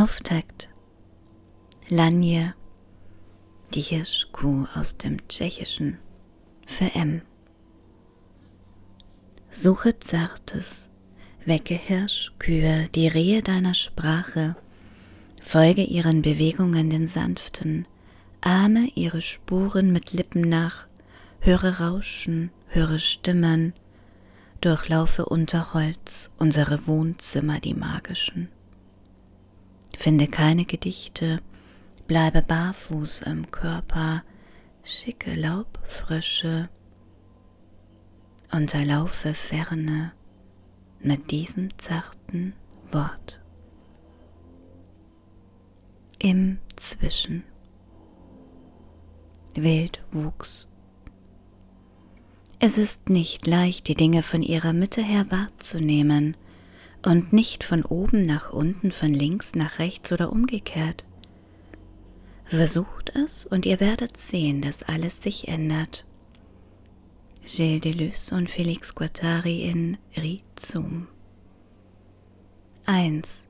Auftakt. Lanje, die Hirschkuh aus dem Tschechischen, für M. Suche Zartes, wecke Hirschkühe, die Rehe deiner Sprache, folge ihren Bewegungen den sanften, ahme ihre Spuren mit Lippen nach, höre Rauschen, höre Stimmen, durchlaufe unter Holz unsere Wohnzimmer, die magischen. Finde keine Gedichte, bleibe barfuß im Körper, schicke Laubfrische, unterlaufe Ferne mit diesem zarten Wort. Im Zwischen. Wildwuchs. Es ist nicht leicht, die Dinge von ihrer Mitte her wahrzunehmen, und nicht von oben nach unten, von links nach rechts oder umgekehrt. Versucht es und ihr werdet sehen, dass alles sich ändert. Gilles Deleuze und Felix Guattari in Rizum 1.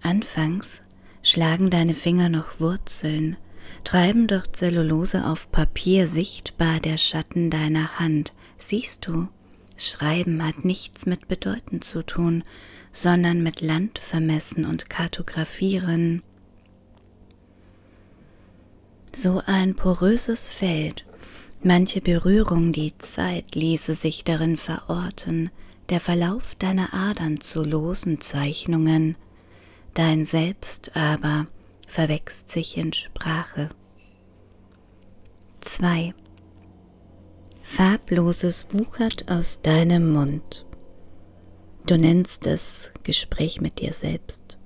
Anfangs schlagen deine Finger noch Wurzeln, treiben durch Zellulose auf Papier sichtbar der Schatten deiner Hand. Siehst du, Schreiben hat nichts mit Bedeuten zu tun, sondern mit Land vermessen und kartografieren. So ein poröses Feld, manche Berührung, die Zeit ließe sich darin verorten, der Verlauf deiner Adern zu losen Zeichnungen, dein Selbst aber verwächst sich in Sprache. 2. Farbloses wuchert aus deinem Mund. Du nennst es Gespräch mit dir selbst.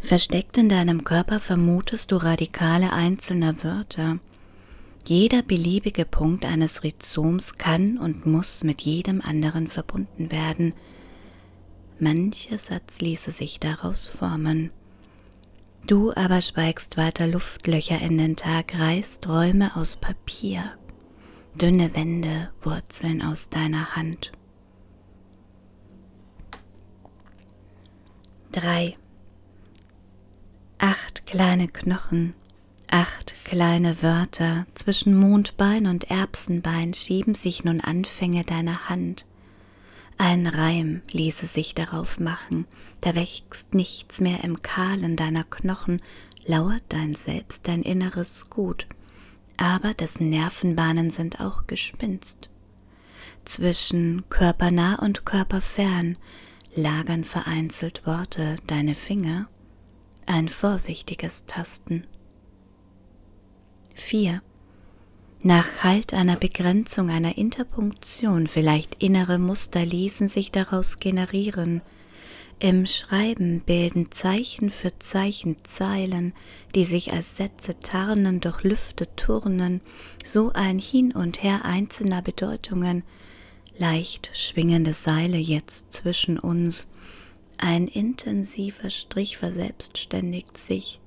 Versteckt in deinem Körper vermutest du radikale einzelner Wörter. Jeder beliebige Punkt eines Rhizoms kann und muss mit jedem anderen verbunden werden. Mancher Satz ließe sich daraus formen. Du aber schweigst weiter Luftlöcher in den Tag, reißt Räume aus Papier dünne Wände wurzeln aus deiner Hand. 3. Acht kleine Knochen, acht kleine Wörter zwischen Mondbein und Erbsenbein schieben sich nun Anfänge deiner Hand. Ein Reim ließe sich darauf machen, da wächst nichts mehr im Kahlen deiner Knochen, lauert dein Selbst, dein inneres Gut, aber dessen Nervenbahnen sind auch Gespinst. Zwischen körpernah und körperfern lagern vereinzelt Worte deine Finger, ein vorsichtiges Tasten. 4. Nach Halt einer Begrenzung, einer Interpunktion, vielleicht innere Muster ließen sich daraus generieren, im Schreiben bilden Zeichen für Zeichen Zeilen, die sich als Sätze tarnen, durch Lüfte turnen, so ein Hin und Her einzelner Bedeutungen, leicht schwingende Seile jetzt zwischen uns, ein intensiver Strich verselbstständigt sich,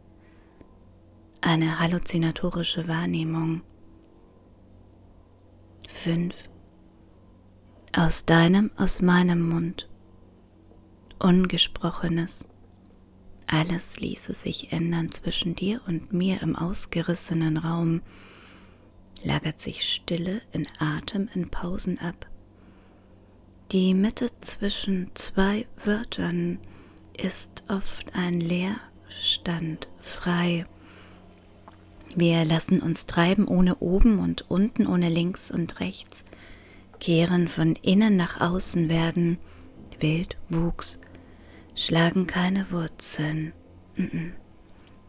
eine halluzinatorische Wahrnehmung. 5. Aus deinem, aus meinem Mund Ungesprochenes. Alles ließe sich ändern zwischen dir und mir im ausgerissenen Raum, lagert sich Stille in Atem in Pausen ab. Die Mitte zwischen zwei Wörtern ist oft ein Leerstand, frei. Wir lassen uns treiben ohne oben und unten, ohne links und rechts, kehren von innen nach außen werden, Wildwuchs, schlagen keine Wurzeln.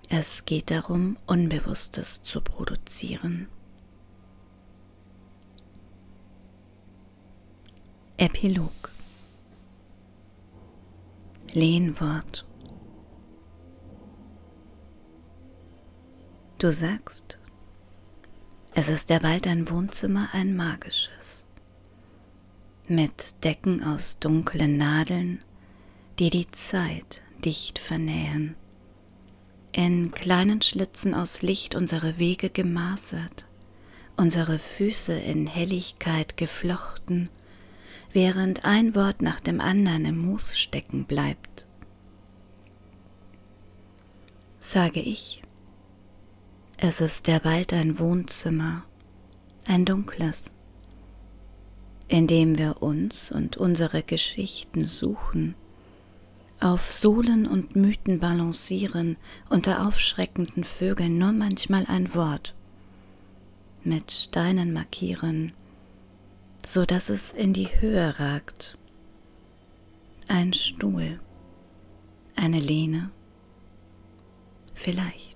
Es geht darum, Unbewusstes zu produzieren. Epilog Lehnwort Du sagst, es ist derweil dein Wohnzimmer ein magisches mit Decken aus dunklen Nadeln, die die Zeit dicht vernähen. In kleinen Schlitzen aus Licht unsere Wege gemaßert, unsere Füße in Helligkeit geflochten, während ein Wort nach dem anderen im Moos stecken bleibt. sage ich. Es ist derweil ein Wohnzimmer, ein dunkles, in dem wir uns und unsere Geschichten suchen, auf Sohlen und Mythen balancieren, unter aufschreckenden Vögeln nur manchmal ein Wort, mit Steinen markieren, so dass es in die Höhe ragt. Ein Stuhl, eine Lehne, vielleicht.